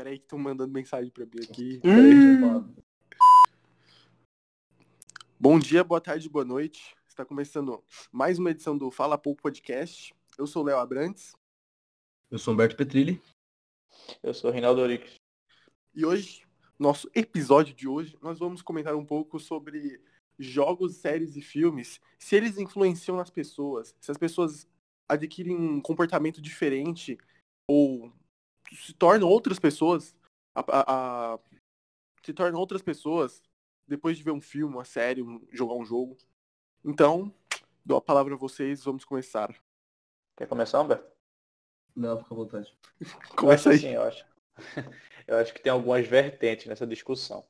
Pera aí que estão mandando mensagem pra mim aqui. Hum. Bom dia, boa tarde, boa noite. Está começando mais uma edição do Fala Pouco Podcast. Eu sou o Léo Abrantes Eu sou Humberto Petrilli. Eu sou o Rinaldo Orix. e hoje, nosso episódio de hoje, nós vamos comentar um pouco sobre jogos, séries e filmes, se eles influenciam nas pessoas, se as pessoas adquirem um comportamento diferente ou se tornam outras pessoas, a- a- a- se tornam outras pessoas depois de ver um filme, uma série, um- jogar um jogo. Então, dou a palavra a vocês, vamos começar. Quer começar, Humberto? Não, fica à vontade. Começa aí. assim, eu acho. eu acho que tem algumas vertentes nessa discussão.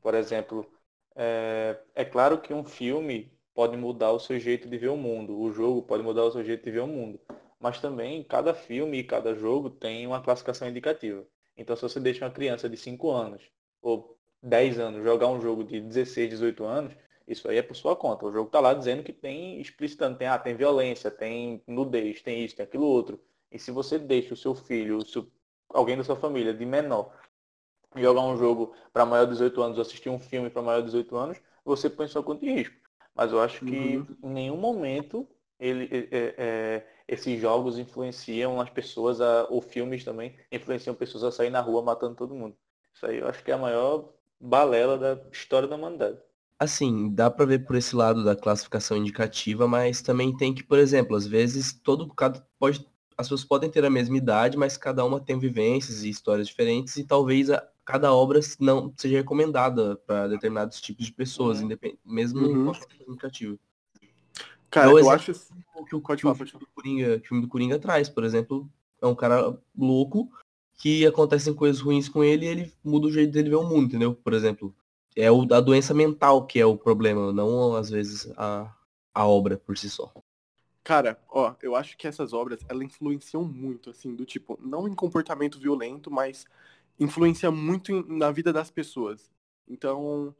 Por exemplo, é, é claro que um filme pode mudar o seu jeito de ver o mundo, o jogo pode mudar o seu jeito de ver o mundo. Mas também cada filme e cada jogo tem uma classificação indicativa. Então se você deixa uma criança de 5 anos ou 10 anos jogar um jogo de 16, 18 anos, isso aí é por sua conta. O jogo está lá dizendo que tem explicitando, tem, ah, tem violência, tem nudez, tem isso, tem aquilo outro. E se você deixa o seu filho, o seu- alguém da sua família de menor, jogar um jogo para maior de 18 anos, ou assistir um filme para maior de 18 anos, você põe sua conta em risco. Mas eu acho que Uhum. em nenhum momento ele, é- é- é, esses jogos influenciam as pessoas, a, ou filmes também, influenciam pessoas a sair na rua matando todo mundo. Isso aí eu acho que é a maior balela da história da humanidade. Assim, dá pra ver por esse lado da classificação indicativa, mas também tem que, por exemplo, às vezes todo cada pode as pessoas podem ter a mesma idade, mas cada uma tem vivências e histórias diferentes e talvez a, cada obra não seja recomendada para determinados tipos de pessoas, Uhum. independ- mesmo Uhum. com a classificação indicativa. Cara, É eu acho assim. que o, pode filme do Coringa, o filme do Coringa traz, por exemplo, é um cara louco que acontecem coisas ruins com ele e ele muda o jeito dele ver o mundo, entendeu? Por exemplo, é o, a doença mental que é o problema, não às vezes a, a obra por si só. Cara, ó, eu acho que essas obras, elas influenciam muito, assim, do tipo, não em comportamento violento, mas influencia muito em- na vida das pessoas. Então,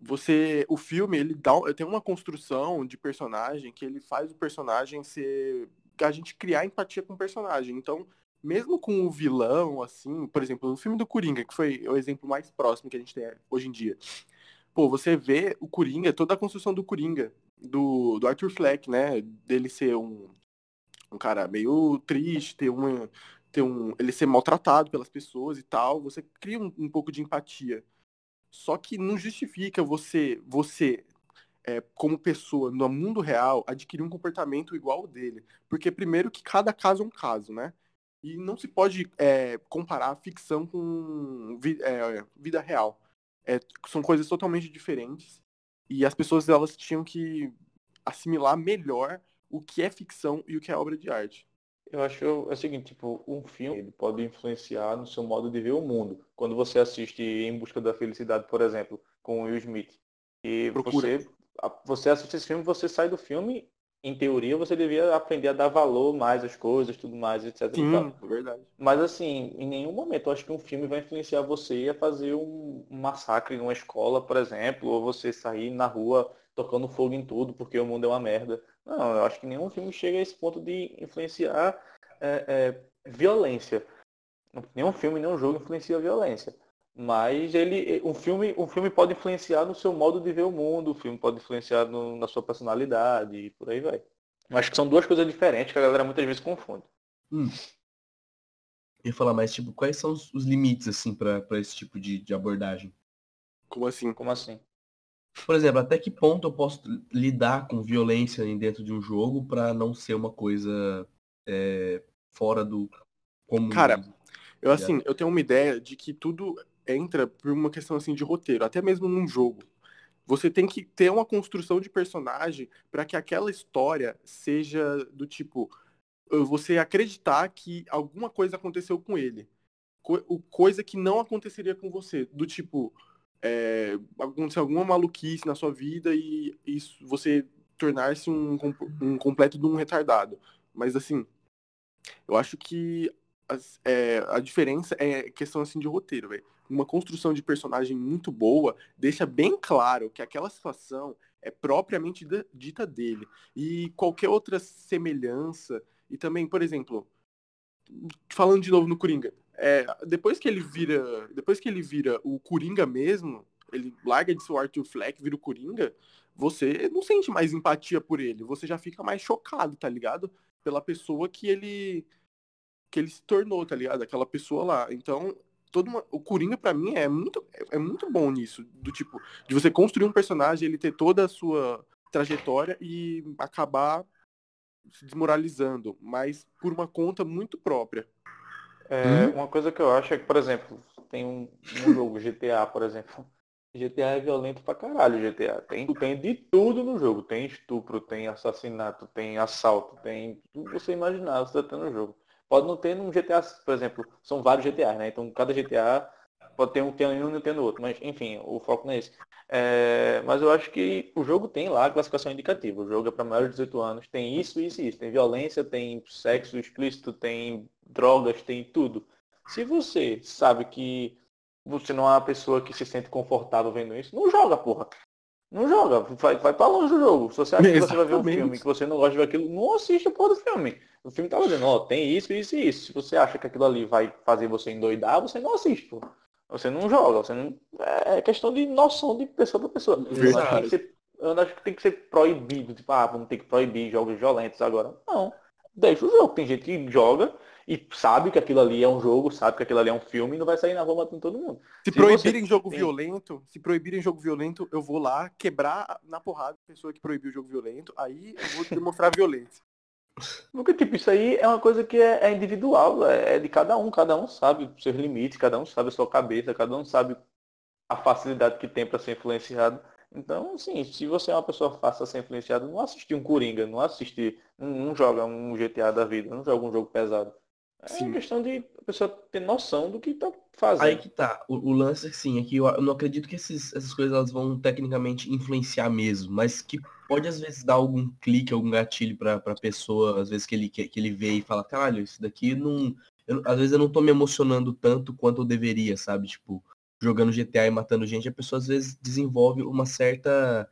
você, o filme, ele dá, tem uma construção de personagem que ele faz o personagem ser, a gente criar empatia com o personagem. Então, mesmo com o vilão, assim, por exemplo, no filme do Coringa, que foi o exemplo mais próximo que a gente tem hoje em dia. Pô, você vê o Coringa, toda a construção do Coringa, do, do Arthur Fleck, né? Dele ser um, um cara meio triste, ter uma, ter um, ele ser maltratado pelas pessoas e tal, você cria um, um pouco de empatia. Só que não justifica você, você é, como pessoa no mundo real, adquirir um comportamento igual ao dele. Porque primeiro que cada caso é um caso, né? E não se pode é, comparar ficção com é, vida real. É, são coisas totalmente diferentes. E as pessoas elas tinham que assimilar melhor o que é ficção e o que é obra de arte. Eu acho é o seguinte, tipo, um filme ele pode influenciar no seu modo de ver o mundo. Quando você assiste Em Busca da Felicidade, por exemplo, com o Will Smith, e Procura. você, você assiste esse filme, você sai do filme, em teoria, você devia aprender a dar valor mais às coisas, tudo mais, etc. Sim, é verdade. Mas assim, em nenhum momento eu acho que um filme vai influenciar você a fazer um, um massacre numa escola, por exemplo, ou você sair na rua tocando fogo em tudo porque o mundo é uma merda. Não, eu acho que nenhum filme chega a esse ponto de influenciar é, é, violência. Nenhum filme, nenhum jogo influencia a violência. Mas ele, um filme, um filme pode influenciar no seu modo de ver o mundo, o filme pode influenciar no- na sua personalidade e por aí vai. Acho que são duas coisas diferentes que a galera muitas vezes confunde. Hum. Eu ia falar mais, tipo, quais são os, os limites, assim, pra pra esse tipo de, de abordagem? Como assim? Como assim? Por exemplo, até que ponto eu posso lidar com violência dentro de um jogo pra não ser uma coisa é, fora do comum? Cara, Eu, assim, eu tenho uma ideia de que tudo entra por uma questão, assim, de roteiro, até mesmo num jogo. Você tem que ter uma construção de personagem para que aquela história seja do tipo, você acreditar que alguma coisa aconteceu com ele. Coisa que não aconteceria com você. Do tipo, é, aconteceu alguma maluquice na sua vida e isso, você tornar-se um, um completo de um retardado. Mas assim, eu acho que as- é, a diferença é questão assim de roteiro, velho. Uma construção de personagem muito boa deixa bem claro que aquela situação é propriamente dita dele. E qualquer outra semelhança, e também, por exemplo, falando de novo no Coringa, é, depois que ele vira. Depois que ele vira o Coringa mesmo, ele larga de ser o Arthur Fleck, vira o Coringa, você não sente mais empatia por ele. Você já fica mais chocado, tá ligado? Pela pessoa que ele. que ele se tornou, tá ligado? Aquela pessoa lá. Então, todo uma, o Coringa para mim é muito é, muito bom nisso, do tipo de você construir um personagem, ele ter toda a sua trajetória e acabar se desmoralizando, mas por uma conta muito própria. É, hum? Uma coisa que eu acho é que, por exemplo, tem um, um jogo GTA, por exemplo. GTA é violento pra caralho, GTA. Tem, tem de tudo no jogo. Tem estupro, tem assassinato, tem assalto, tem tudo que você imaginar, você tá no jogo. Pode não ter num GTA, por exemplo, são vários GTA, né? Então cada GTA pode ter um tem um e tem no outro. Mas enfim, o foco não é esse. É, mas eu acho que o jogo tem lá a classificação indicativa. O jogo é para maiores de 18 anos. Tem isso, isso e isso. Tem violência, tem sexo explícito, tem drogas, tem tudo. Se você sabe que você não é uma pessoa que se sente confortável vendo isso, não joga, porra. Não joga, vai, vai pra longe do jogo. Se você acha que você vai ver um filme que você não gosta de ver aquilo, não assiste a porra do filme. O filme tá dizendo, ó, tem isso, isso e isso. Se você acha que aquilo ali vai fazer você endoidar, você não assiste, pô. Você não joga, você não. É questão de noção de pessoa para pessoa. Eu acho, que ser, eu acho que tem que ser proibido, tipo, ah, vamos ter que proibir jogos violentos agora. Não. Deixa o jogo. Tem gente que joga e sabe que aquilo ali é um jogo, sabe que aquilo ali é um filme e não vai sair na rua matando todo mundo. Se, se proibirem jogo tem... violento, se proibirem jogo violento, eu vou lá quebrar na porrada a pessoa que proibiu o jogo violento, aí eu vou demonstrar violência. Porque, tipo, isso aí é uma coisa que é, é individual, é, é, de cada um, cada um sabe seus limites, cada um sabe a sua cabeça, cada um sabe a facilidade que tem para ser influenciado. Então, sim, se você é uma pessoa fácil a ser influenciada, não assistir um Coringa, não assistir, não, não joga um GTA da vida, não joga um jogo pesado. É sim. questão de a pessoa ter noção do que tá fazendo. Aí que tá. O, o lance, sim, é que eu, eu não acredito que esses, essas coisas elas vão tecnicamente influenciar mesmo, mas que pode às vezes dar algum clique, algum gatilho pra, pra pessoa, às vezes que ele, que, que ele vê e fala, caralho, isso daqui não. Eu, às vezes eu não tô me emocionando tanto quanto eu deveria, sabe? Tipo, jogando GTA e matando gente, a pessoa às vezes desenvolve uma certa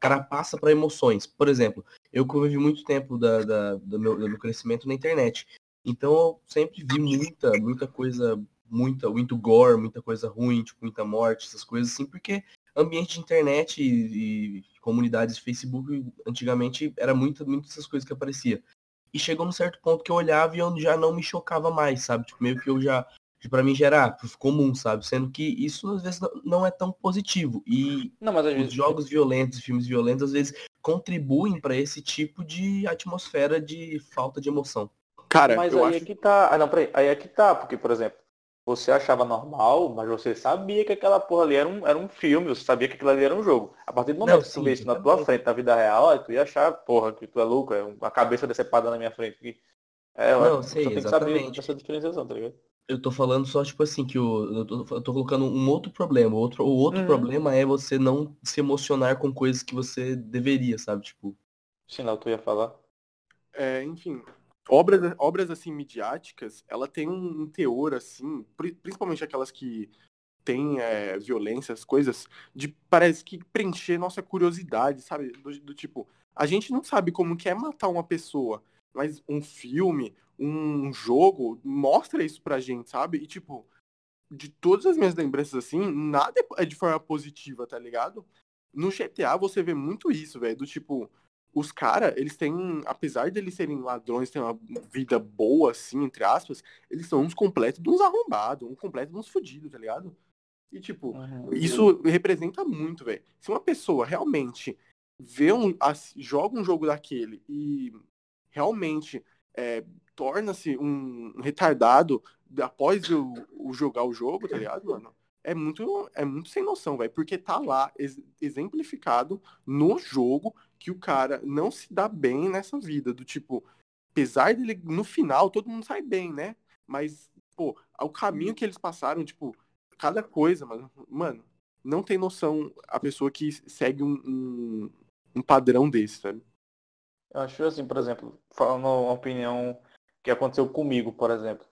carapaça para emoções. Por exemplo, eu convivi muito tempo da, da, do, meu, do meu crescimento na internet. Então eu sempre vi muita, muita coisa, muita, muito gore, muita coisa ruim, tipo, muita morte, essas coisas assim, porque ambiente de internet e, e comunidades de Facebook, antigamente era muito, muito essas coisas que aparecia. E chegou num certo ponto que eu olhava e eu já não me chocava mais, sabe? Tipo, meio que eu já, para mim já era comum, sabe? Sendo que isso às vezes não é tão positivo. E não, mas os vezes... jogos violentos, filmes violentos, às vezes contribuem para esse tipo de atmosfera de falta de emoção. Cara, mas aí acho... é que tá. Ah, não, peraí. Aí é que tá, porque, por exemplo, você achava normal, mas você sabia que aquela porra ali era um, era um filme, você sabia que aquilo ali era um jogo. A partir do momento não, que tu vê isso na tua frente, na vida real, tu ia achar, porra, que tu é louco, é uma cabeça decepada na minha frente. Que... É, não, sei, tem exatamente. que saber essa diferenciação, tá ligado? Eu tô falando só, tipo assim, que eu, eu, tô, eu tô colocando um outro problema. Outro, o outro uhum. problema é você não se emocionar com coisas que você deveria, sabe? Tipo. Sim, lá tu ia falar. É, enfim, obras, obras assim midiáticas, ela tem um teor assim, principalmente aquelas que têm é, violência, as coisas, de parece que preencher nossa curiosidade, sabe? Do, do, tipo, a gente não sabe como que é matar uma pessoa, mas um filme, um jogo mostra isso pra gente, sabe? E tipo, de todas as minhas lembranças assim, nada é de forma positiva, tá ligado? No GTA você vê muito isso, velho, do tipo, os caras, eles têm, apesar de eles serem ladrões, ter uma vida boa, assim, entre aspas, eles são uns completos de uns arrombados, um completo de uns fudidos, tá ligado? E, tipo, uhum. isso representa muito, velho. Se uma pessoa realmente vê um, joga um jogo daquele e realmente é, torna-se um retardado após o, o, jogar o jogo, tá ligado, mano? É muito, é muito sem noção, velho. Porque tá lá exemplificado no jogo que o cara não se dá bem nessa vida, do tipo, apesar dele, no final, todo mundo sai bem, né? Mas, pô, o caminho que eles passaram, tipo, cada coisa, mano, mano, não tem noção a pessoa que segue um, um, um padrão desse, sabe? Eu acho assim, por exemplo, falando uma opinião que aconteceu comigo, por exemplo.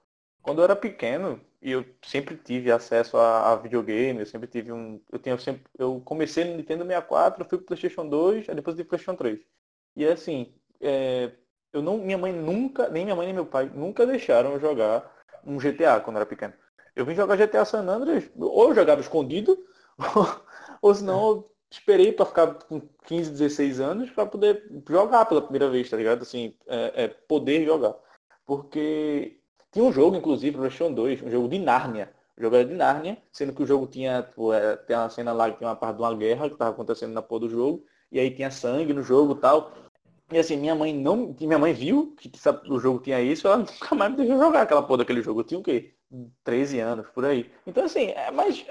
Quando eu era pequeno, e eu sempre tive acesso a, a, videogame, eu sempre tive um. Eu tinha sempre. Eu comecei no Nintendo 64, fui pro Playstation 2, aí depois de Playstation 3. E assim, é, eu não. Minha mãe nunca, nem minha mãe nem meu pai, nunca deixaram eu jogar um GTA quando era pequeno. Eu vim jogar GTA San Andreas, ou eu jogava escondido, ou senão eu esperei para ficar com 15, 16 anos para poder jogar pela primeira vez, tá ligado? Assim, é, é, poder jogar. Porque tinha um jogo, inclusive, PlayStation 2, um jogo de Nárnia. O jogo era de Nárnia, sendo que o jogo tinha, tipo, é, tem uma cena lá que uma parte de uma guerra que estava acontecendo na porra do jogo, e aí tinha sangue no jogo tal. E assim, minha mãe não. Minha mãe viu que sabe, o jogo tinha isso, ela nunca mais me deixou jogar aquela porra daquele jogo. Eu tinha o quê? 13 anos, por aí. Então assim, é, mas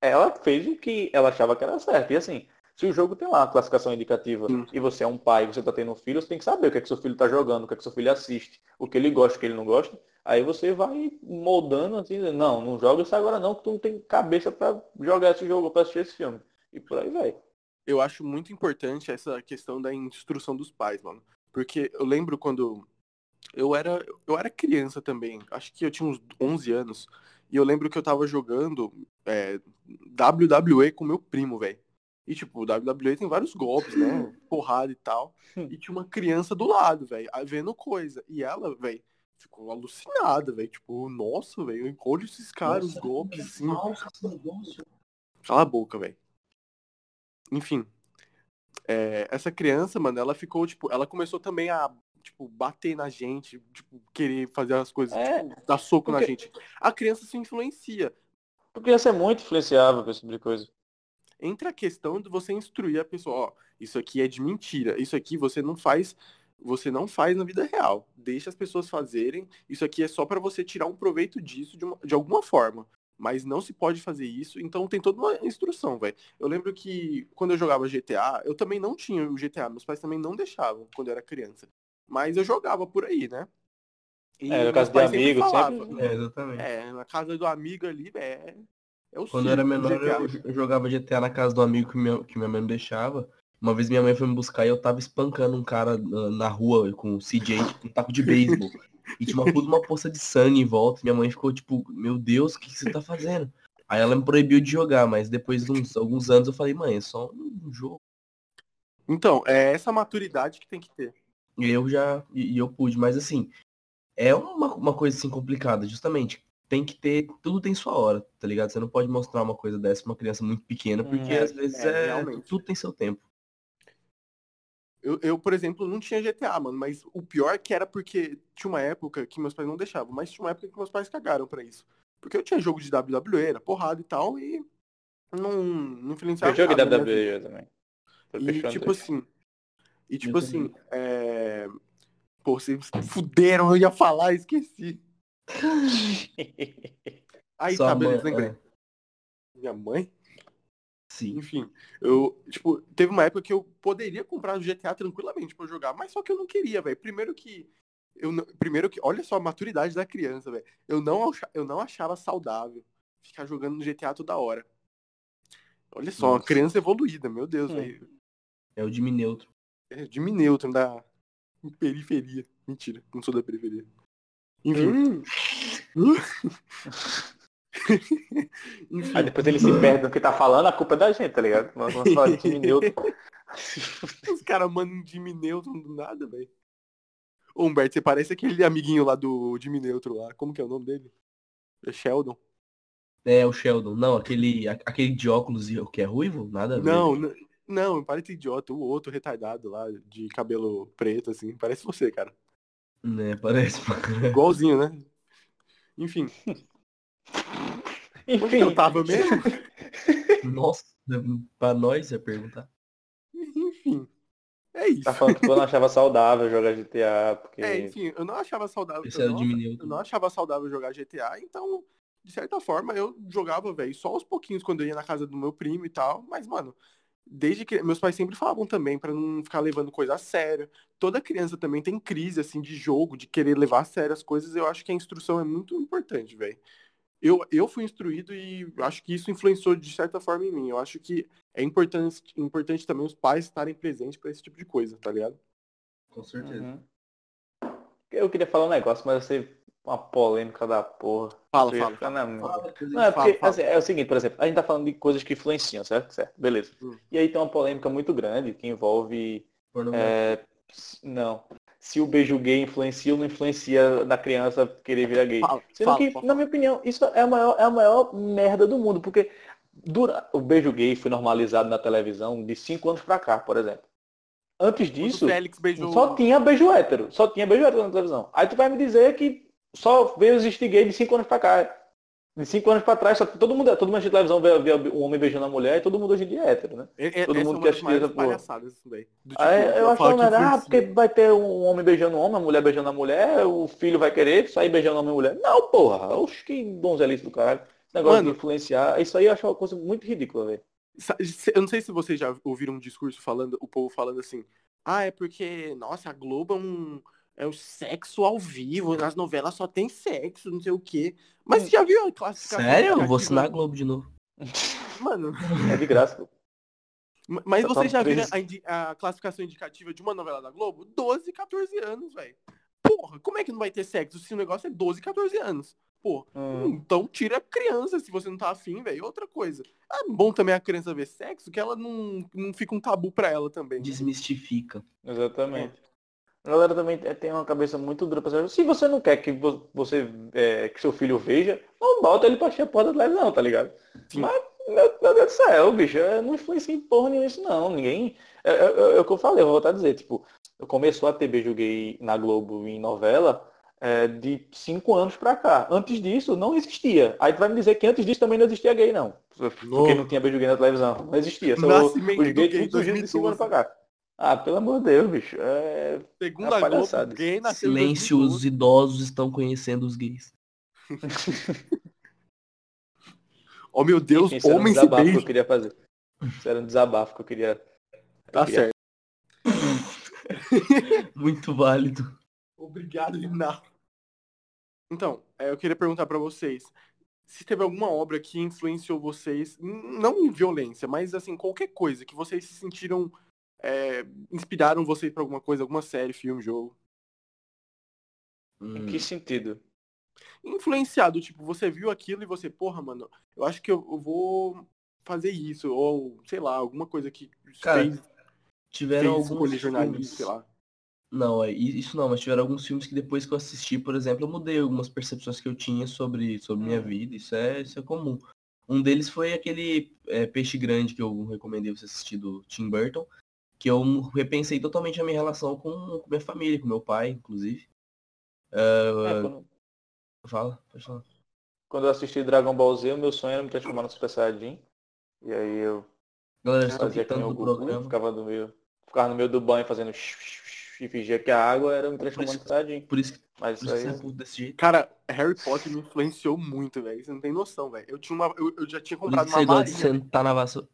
ela fez o que ela achava que era certo. E assim, se o jogo tem lá a classificação indicativa Sim. e você é um pai, você está tendo um filho, você tem que saber o que é que seu filho está jogando, o que é que seu filho assiste, o que ele gosta, o que ele não gosta. Aí você vai moldando assim, não, não joga isso agora não, que tu não tem cabeça para jogar esse jogo, para assistir esse filme. E por aí vai eu acho muito importante essa questão da instrução dos pais, mano. Porque eu lembro quando eu era, eu era criança também, acho que eu tinha uns 11 anos, e eu lembro que eu tava jogando é, WWE com meu primo, velho. E, tipo, o WWE tem vários golpes, né? Porrada e tal. E tinha uma criança do lado, velho, vendo coisa. E ela, velho, ficou alucinada, velho. Tipo, nossa, velho, olha esses caras, os golpes, assim. Cala a boca, velho. Enfim. É, essa criança, mano, ela ficou, tipo, ela começou também a, tipo, bater na gente, tipo, querer fazer as coisas, é, tipo, dar soco porque... na gente. A criança se influencia. A criança é muito influenciável com esse tipo de coisa. Entra a questão de você instruir a pessoa, ó, isso aqui é de mentira, isso aqui você não faz, você não faz na vida real. Deixa as pessoas fazerem, isso aqui é só para você tirar um proveito disso de, uma, de alguma forma mas não se pode fazer isso, então tem toda uma instrução, velho. Eu lembro que quando eu jogava GTA, eu também não tinha o GTA, meus pais também não deixavam quando eu era criança. Mas eu jogava por aí, né? E é, na casa do amigo, sempre. sempre... É, exatamente. É, na casa do amigo ali, é. O Quando eu era menor, eu, eu, jogava GTA na casa do amigo que minha, que minha mãe não deixava. Uma vez minha mãe foi me buscar e eu tava espancando um cara na, na rua com o CJ, com um taco de beisebol. E tinha uma, uma poça de sangue em volta. Minha mãe ficou tipo, meu Deus, o que, que você tá fazendo? Aí ela me proibiu de jogar, mas depois de uns, alguns anos eu falei, mãe, é só um jogo. Então, é essa maturidade que tem que ter. E eu já, e, e eu pude, mas assim, é uma, uma coisa assim complicada, justamente. Tem que ter, tudo tem sua hora, tá ligado? Você não pode mostrar uma coisa dessa pra uma criança muito pequena, porque é, às vezes é, é tudo tem seu tempo. Eu, eu, por exemplo, não tinha GTA, mano, mas o pior que era porque tinha uma época que meus pais não deixavam, mas tinha uma época que meus pais cagaram pra isso. Porque eu tinha jogo de WWE, era porrada e tal, e não, não influenciava. Eu joguei nada, WWE né? também. E tipo assim. E tipo assim, é... Pô, vocês fuderam, eu ia falar, esqueci. Aí Só tá, beleza, lembrei. É. Minha mãe? Sim. Enfim, eu, tipo, teve uma época que eu poderia comprar o GTA tranquilamente para jogar, mas só que eu não queria, velho. Primeiro que eu primeiro que olha só a maturidade da criança, velho. Eu não eu não achava saudável ficar jogando no GTA toda hora. Olha só, Nossa. uma criança evoluída, meu Deus, é. velho. É o Jimmy Neutron. É o Jimmy Neutron da periferia. Mentira, não sou da periferia. Enfim. Hum. Aí depois ele se perde no que tá falando, a culpa é da gente, tá ligado? Nós vamos falar de Jimmy Neutron. Os caras mandam Jimmy Neutron do nada, velho. Ô Humberto, você parece aquele amiguinho lá do Jimmy Neutron lá. Como que é o nome dele? É Sheldon? É, o Sheldon. Não, aquele, aquele de óculos que é ruivo? Nada a ver. Não, não, não, parece idiota. O outro retardado lá, de cabelo preto, assim. Parece você, cara. Né, parece. Igualzinho, né? Enfim. Enfim. eu tava mesmo? Nossa, pra nós ia perguntar. Enfim. É isso. Tá falando que eu não achava saudável jogar GTA, porque. É, enfim, eu não achava saudável. Esse eu, não, eu não achava saudável jogar GTA, então, de certa forma, eu jogava, velho, só aos pouquinhos quando eu ia na casa do meu primo e tal. Mas, mano, desde que. Meus pais sempre falavam também para não ficar levando coisa a sério. Toda criança também tem crise, assim, de jogo, de querer levar a sério as coisas. Eu acho que a instrução é muito importante, velho eu, eu fui instruído e acho que isso influenciou de certa forma em mim. Eu acho que é importante, importante também os pais estarem presentes para esse tipo de coisa, tá ligado? Com certeza. Uhum. Eu queria falar um negócio, mas ser uma polêmica da porra. Fala, fala. fala, fala não, é porque fala, assim, é o seguinte, por exemplo, a gente tá falando de coisas que influenciam, certo? Certo, beleza. Hum. E aí tem uma polêmica muito grande que envolve. É... Não. se o beijo gay influencia ou não influencia na criança querer virar gay. Fala, Sendo fala, que, fala. na minha opinião, isso é a maior, é a maior merda do mundo, porque dura... o beijo gay foi normalizado na televisão de 5 anos pra cá, por exemplo. Antes disso, beijou. só tinha beijo hétero. Só tinha beijo hétero na televisão. Aí tu vai me dizer que só veio existir gay de 5 anos pra cá. De 5 anos pra trás, só todo mundo, todo mundo de televisão vê, vê um homem beijando a mulher e todo mundo hoje em dia é hétero, né? É, é, todo mundo é que porra. palhaçadas isso daí. Do tipo, Aí eu acho fala que ah, influencia. porque vai ter um homem beijando um homem, a mulher beijando a mulher, o filho vai querer sair beijando homem e mulher. Não, porra, oxe, que donzelice do caralho. Negócio Mano. de influenciar, isso aí eu acho uma coisa muito ridícula, velho. Eu não sei se vocês já ouviram um discurso falando, o povo falando assim, ah, é porque, nossa, a Globo é um. É o sexo ao vivo, nas novelas só tem sexo, não sei o quê. Mas você já viu a classificação? Sério? Eu vou assinar a Globo de novo. Mano, É de graça, pô. ma- mas tá já viram preso. a, a classificação indicativa de uma novela da Globo? 12, 14 anos, velho. Porra, como é que não vai ter sexo se o negócio é 12, 14 anos? Porra, Hum. então tira a criança se você não tá afim, velho. Outra coisa. É bom também a criança ver sexo, que ela não, não fica um tabu pra ela também. né? Desmistifica. Exatamente. A galera também te- tem uma cabeça muito dura pra saber. Se você não quer que vo- você é, que seu filho veja, não bota ele pra encher a porta da televisão, tá ligado? Sim. Mas, meu, meu Deus do céu, bicho, é, não influencia em porra nenhuma isso não. Ninguém. É, é- é- é o que eu falei, eu vou voltar a dizer, tipo, começou a ter beijo gay na Globo em novela é, de cinco anos pra cá. Antes disso, não existia. Aí tu vai me dizer que antes disso também não existia gay, não. Porque Não. tinha beijo gay na televisão. Não existia. Só Nascimento os gays surgiram de cinco anos 2012. pra cá. Ah, pelo amor de Deus, bicho. É, Segundo É a Globo, palhaçada. gay nasceu Silêncio, 2012. os idosos estão conhecendo os gays. Oh meu Deus, Enfim, isso era um desabafo que eu queria fazer. Isso era um desabafo que eu queria. eu Tá queria- certo. Muito válido. Obrigado, Rinaldo. Então, é, eu queria perguntar pra vocês. Se teve alguma obra que influenciou vocês, não em violência, mas assim, qualquer coisa que vocês se sentiram, é, inspiraram vocês pra alguma coisa, alguma série, filme, jogo. Em Hum, que sentido? Influenciado, tipo, você viu aquilo e você, porra, mano, eu acho que eu, eu vou fazer isso, ou sei lá, alguma coisa que Cara, fez, tiveram fez alguns jornalista, sei lá. Não, é, isso não, mas tiveram alguns filmes que depois que eu assisti, por exemplo, eu mudei algumas percepções que eu tinha sobre, sobre minha vida. Isso é, isso é comum. Um deles foi aquele é, Peixe Grande que eu recomendei você assistir do Tim Burton, que eu repensei totalmente a minha relação com, com minha família, com meu pai, inclusive. É, quando, Fala, pode falar. quando eu assisti Dragon Ball Z, o meu sonho era me transformar no Super Saiyajin. E aí eu Galera, estão fazia que nem pintando o no Goku, programa. ficava no meio, ficava no meio do banho fazendo e fingia que a água era me transformando no Saiyajin. Por isso, que- Mas isso isso aí. você é. Cara, Harry Potter me influenciou muito, velho. Você não tem noção, velho. Eu tinha uma. Eu, eu já tinha Por isso comprado uma você gosta de varinha. sentar na vassoura.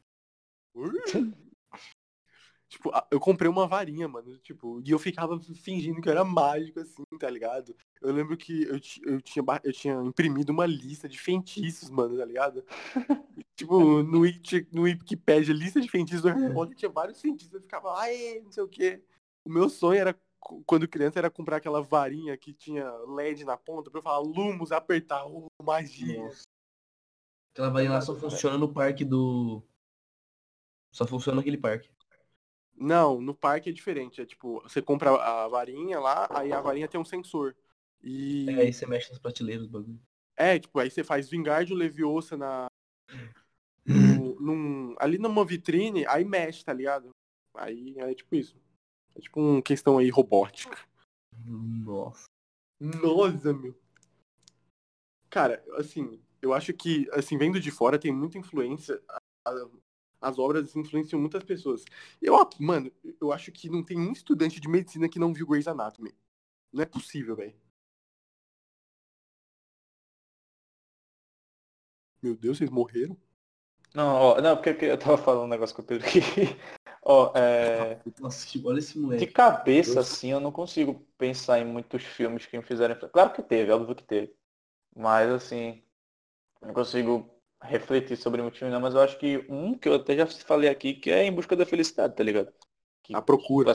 Tipo, eu comprei uma varinha, mano. Tipo, e eu ficava fingindo que eu era mágico, assim, tá ligado? Eu lembro que eu, eu, tinha, eu tinha imprimido uma lista de feitiços, mano, tá ligado? tipo, no, Wiki- no Wikipedia, lista de feitiços do Harry Potter, tinha vários feitiços. Eu ficava, ai, não sei o quê. O meu sonho era, quando criança, era comprar aquela varinha que tinha LED na ponta pra eu falar Lumos, apertar, oh, magia. Nossa. Aquela varinha lá só funciona no parque do. Só funciona naquele parque. Não, no parque é diferente. É tipo, você compra a varinha lá, aí a varinha tem um sensor. E. É, aí você mexe nas prateleiras do bagulho. É, tipo, aí você faz Vingardium Leviosa na. no- num- ali numa vitrine, aí mexe, tá ligado? Aí é tipo isso. É tipo uma questão aí robótica. Nossa. Nossa, meu. Cara, assim, eu acho que, assim, vendo de fora, tem muita influência. As obras influenciam muitas pessoas. Eu, mano, eu acho que não tem um estudante de medicina que não viu Grey's Anatomy. Não é possível, velho. Meu Deus, vocês morreram? Não, ó, não, porque eu tava falando um negócio com o Pedro aqui. ó, é. Nossa, tipo, olha esse De moleque. cabeça, assim, eu não consigo pensar em muitos filmes que me fizeram. Claro que teve, óbvio que teve. Mas assim, não consigo refletir sobre muitos filmes, não, mas eu acho que um que eu até já falei aqui, que é Em Busca da Felicidade, tá ligado? Que A procura.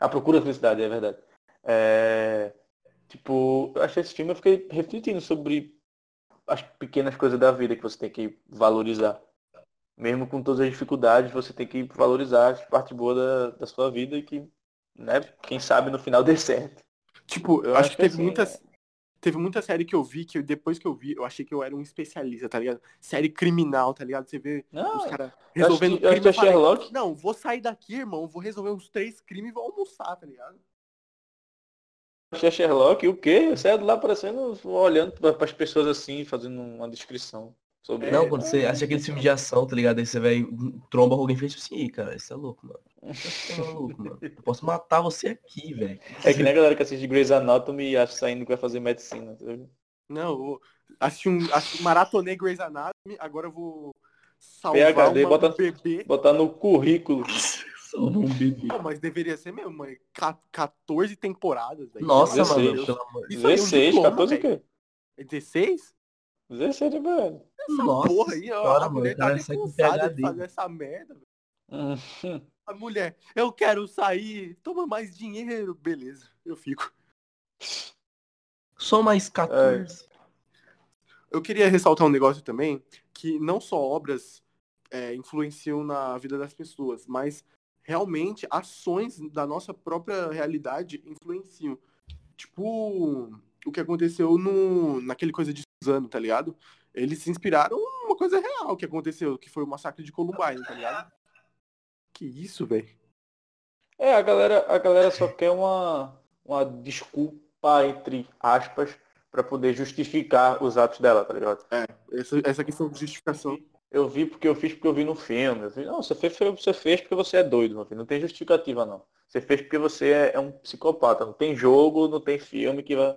A Procura da Felicidade, é verdade. É, Tipo, eu achei esse filme, eu fiquei refletindo sobre as pequenas coisas da vida que você tem que valorizar. Mesmo com todas as dificuldades, você tem que valorizar as partes boas da, da sua vida e que Né? Quem sabe no final dê certo. Tipo, eu acho, acho que teve assim, muitas. Teve muita série que eu vi que depois que eu vi, eu achei que eu era um especialista, tá ligado? Série criminal, tá ligado? Você vê Não, os caras resolvendo que, eu acho crime. que é Sherlock. Não, vou sair daqui, irmão. Vou resolver uns três crimes e vou almoçar, tá ligado? Achei Sherlock, o quê? Eu saio de lá parecendo, olhando para as pessoas assim, fazendo uma descrição sobre. Não, quando você assiste aquele filme de ação, tá ligado? Aí você vai, tromba alguém e fez assim, Ih, cara, isso é louco, mano. Você é maluco, mano. Eu posso matar você aqui, velho. É que nem a galera que assiste Grey's Anatomy e acha saindo que vai fazer medicina. tá ligado? Não, assisti um. Assisti, maratonei Grey's Anatomy, agora eu vou salvar PhD, uma, bota- bebê. Botar no currículo. Salva um bebê. Pô, mas deveria ser mesmo, mãe. Ca- 14 temporadas, velho. Nossa, Pelo amor de mano, Deus. pelo amor Isso aí é um 16, diploma, 14 o quê? É 16? 16 de velho. Nossa Porra aí, ó. senhora, a mulher mano, tá com cansada de fazer essa merda. velho. A mulher, eu quero sair, toma mais dinheiro. Beleza, eu fico. Só mais 14. Eu queria ressaltar um negócio também, que não só obras é, influenciam na vida das pessoas, mas realmente ações da nossa própria realidade influenciam. Tipo, o que aconteceu no, naquele coisa de Suzano, tá ligado? Eles se inspiraram uma coisa real que aconteceu, que foi o massacre de Columbine, tá ligado? Que isso, velho? É, a galera, a galera só quer uma, uma desculpa, entre aspas, pra poder justificar os atos dela, tá ligado? Essa, essa questão de justificação. Eu vi porque eu fiz porque eu vi no filme. Vi, não, você fez, você fez porque você é doido, meu filho. Não tem justificativa, não. Você fez porque você é, é um psicopata. Não tem jogo, não tem filme que vai.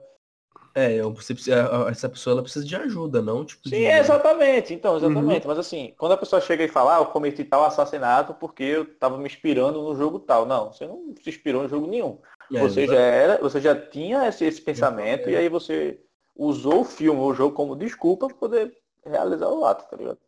É, eu- você precisa- essa pessoa ela precisa de ajuda, não tipo Sim, de... exatamente. Então, exatamente. Mas assim, quando a pessoa chega e fala, ah, eu cometi tal assassinato porque eu tava me inspirando no jogo tal. Não, você não se inspirou em jogo nenhum. É, você já era, você já tinha esse, esse pensamento e aí você usou o filme ou o jogo como desculpa para poder realizar o ato, tá ligado?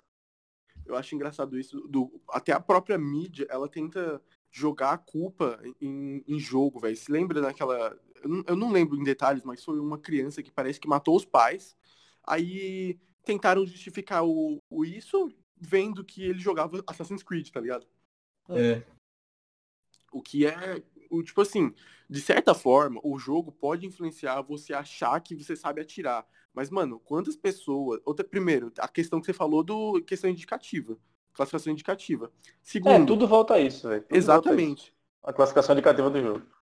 Eu acho engraçado isso. Do, até a própria mídia, ela tenta jogar a culpa em, em jogo, velho. Se lembra daquela. Eu não, lembro em detalhes, mas foi uma criança que parece que matou os pais. Aí tentaram justificar o, o isso vendo que ele jogava Assassin's Creed, tá ligado? É, O que é. O, tipo assim, de certa forma, o jogo pode influenciar você achar que você sabe atirar. Mas, mano, quantas pessoas. Outra, primeiro, a questão que você falou do questão indicativa. Classificação indicativa. Segundo. É, tudo volta a isso, velho. Volta a isso. Exatamente. A classificação indicativa do jogo.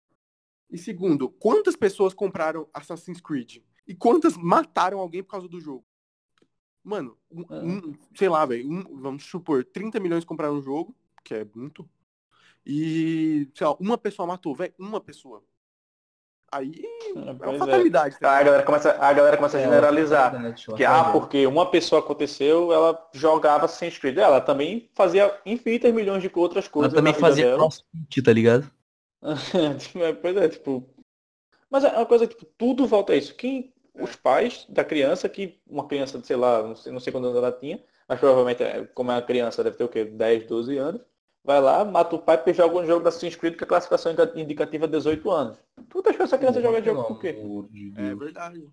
E segundo, quantas pessoas compraram Assassin's Creed? E quantas mataram alguém por causa do jogo? Mano, um- É. um- sei lá, velho, um- vamos supor, 30 milhões compraram o jogo, que é muito. E, sei lá, uma pessoa matou, velho, uma pessoa. Aí É, é uma é. fatalidade. tá Aí a galera começa, a galera começa a é, generalizar. uma Que, ah, porque uma pessoa aconteceu, ela jogava Assassin's Creed. Ela também fazia infinitas milhões de outras Ela coisas. também na vida fazia crossfit, tá ligado? É, pois é, tipo. Mas é uma coisa, tipo, tudo volta a isso. Quem, os pais da criança, que uma criança, sei lá, não sei, não sei quantos anos ela tinha, mas provavelmente, é, como é uma criança, deve ter o quê? 10, 12 anos. Vai lá, mata o pai porque joga um jogo da Assassin's Creed que a classificação indica- indicativa é 18 anos. Tu tá achando essa criança joga jogo por quê? É verdade.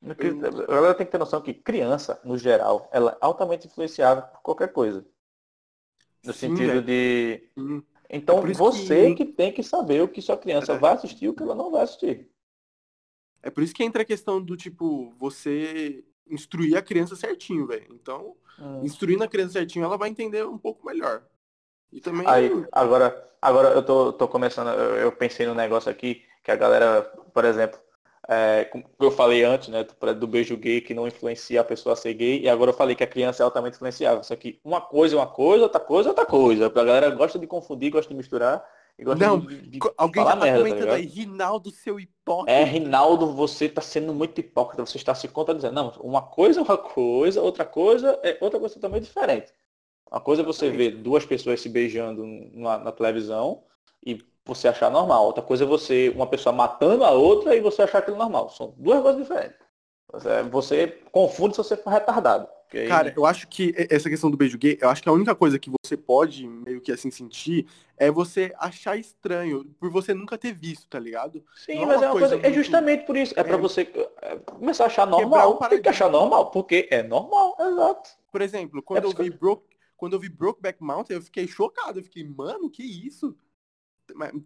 Porque A galera tem que ter noção que criança, no geral, ela é altamente influenciável por qualquer coisa. No Sim, sentido de. Hum. Então É você que- que... tem que saber o que sua criança É. vai assistir e o que ela não vai assistir. É por isso que entra a questão do tipo, você instruir a criança certinho, velho. Então, Hum. instruindo a criança certinho, ela vai entender um pouco melhor. E também. Aí, agora, agora eu tô, tô começando, eu, eu pensei no negócio aqui, que a galera, por exemplo, é, como eu falei antes, né, do, beijo gay que não influencia a pessoa a ser gay, e agora eu falei que a criança é altamente influenciável. Só que uma coisa é uma coisa, outra coisa é outra coisa. A galera gosta de confundir, gosta de misturar e gosta Não, de, de Alguém falar já tá merda, tá comentando aí, ligado? Rinaldo, seu hipócrita. É, Rinaldo, você tá sendo muito hipócrita, você está se contradizendo. Não, uma coisa é uma coisa, outra coisa é outra coisa também diferente. Uma coisa é você ver duas pessoas se beijando na, na televisão e você achar normal. Outra coisa é você, uma pessoa matando a outra e você achar aquilo normal. São duas coisas diferentes. Você, você confunde se você for retardado. Aí- Cara, eu acho que essa questão do beijo gay, eu acho que a única coisa que você pode meio que assim sentir é você achar estranho, por você nunca ter visto, tá ligado? sim, não é mas é uma coisa coisa, é muito- justamente por isso. É, pra É. você é, começar a achar normal. o Tem que achar normal, porque é normal, exato. Por exemplo, quando É eu vi Broke, quando eu vi Brokeback Mountain, eu fiquei chocado, eu fiquei, mano, que isso?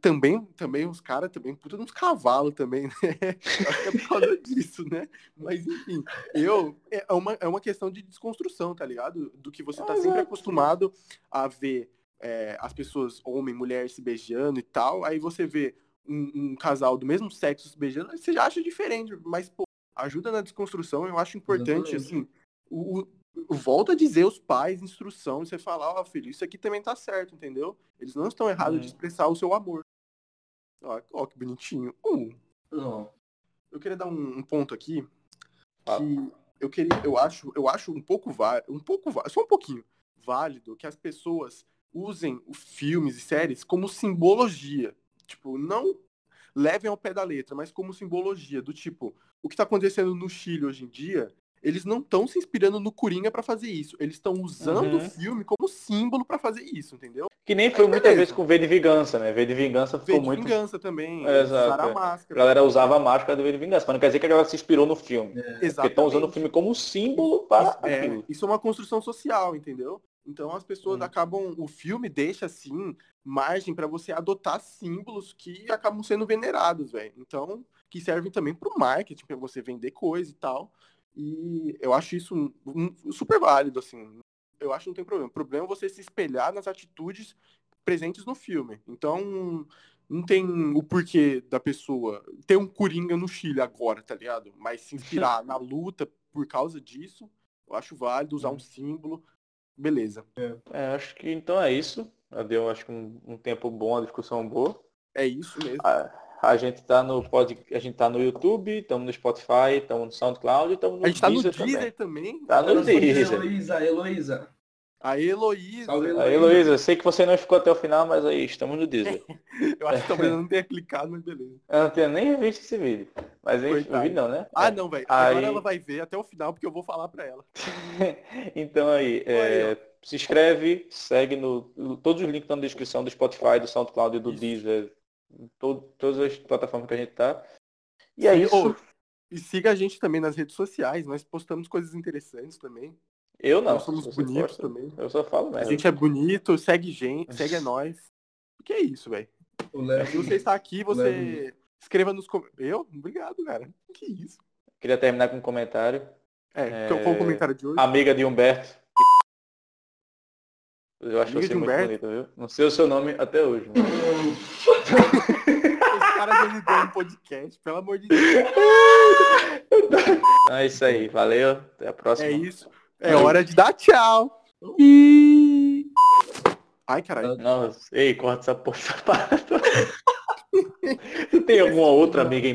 Também, também os caras também, puta uns cavalos também, né? Acho que é por causa disso, né? Mas enfim, eu é uma, é uma questão de desconstrução, tá ligado? Do que você tá Ah, sempre exato. acostumado a ver é, as pessoas, homem, mulher, se beijando e tal. Aí você vê um, um casal do mesmo sexo se beijando, você já acha diferente, mas, pô, ajuda na desconstrução, eu acho importante, Exatamente. assim, o- volta a dizer os pais, instrução, e você falar, ó, filho, isso aqui também tá certo, entendeu? Eles não estão errados Hum. de expressar o seu amor. Ó, ó, que bonitinho. Não. eu queria dar um, um ponto aqui que eu queria, eu acho, eu acho um pouco válido, um pouco só um pouquinho válido que as pessoas usem os filmes e séries como simbologia. Tipo, não levem ao pé da letra, mas como simbologia do tipo, o que tá acontecendo no Chile hoje em dia, eles não estão se inspirando no Coringa pra fazer isso, eles estão usando Uhum. o filme como símbolo pra fazer isso, entendeu? Que nem foi muitas vezes com V de Vingança, né? V de Vingança ficou de muito. vingança também, É, exato, usar a é. A máscara. galera usava a máscara do V de Vingança, mas não quer dizer que a galera se inspirou no filme. Porque estão usando o Exatamente. filme como símbolo para Isso, é, aquilo. isso é uma construção social, entendeu? Então as pessoas Hum. acabam. O filme deixa, assim, margem pra você adotar símbolos que acabam sendo venerados, velho. Então, que servem também pro marketing, pra você vender coisa e tal. E eu acho isso um- um- super válido, assim. Eu acho que não tem problema. O problema é você se espelhar nas atitudes presentes no filme. Então, não tem o porquê da pessoa ter um Coringa no Chile agora, tá ligado? Mas se inspirar na luta por causa disso, eu acho válido usar um símbolo. Beleza. É, acho que então é isso. Deu acho que um, um tempo bom, a discussão boa. É isso mesmo. A, a gente tá no pod, a gente tá no YouTube, estamos no Spotify, estamos no SoundCloud, estamos no A gente tá no Deezer Deezer também. também. Tá no Deezer. Heloísa, Heloísa. A Heloísa. Aí, Heloísa, sei que você não ficou até o final, mas aí estamos no Deezer. Eu acho que talvez eu não tenha clicado, mas beleza. Eu não tenho nem visto esse vídeo. Mas Coitado. o vídeo não, né? Ah, É. não, velho. Aí- Agora ela vai ver até o final, porque eu vou falar pra ela. então aí, é, se inscreve, segue no. Todos os links estão na descrição do Spotify, do SoundCloud e do Isso. Deezer. To- todas as plataformas que a gente tá. E é Sim, isso. ô, E siga a gente também nas redes sociais. Nós postamos coisas interessantes também. Eu não. Nós somos bonitos também. Eu só falo A merda. gente é bonito, segue gente, segue a nós. O que é isso, velho? O Se você está aqui, você Levo. escreva nos comentários. Eu? Obrigado, cara. Que isso? Queria terminar com um comentário. É, É, qual o comentário de hoje? Amiga de Humberto. Eu acho Amiga você muito Humberto? bonita, viu? Não sei o seu nome até hoje. Os caras dele dão um podcast, pelo amor de Deus. Então é isso aí. Valeu. Até a próxima. É isso. É hora de dar tchau. Ai, caralho. Não, ei, corta essa porra. Você tem alguma outra amiga em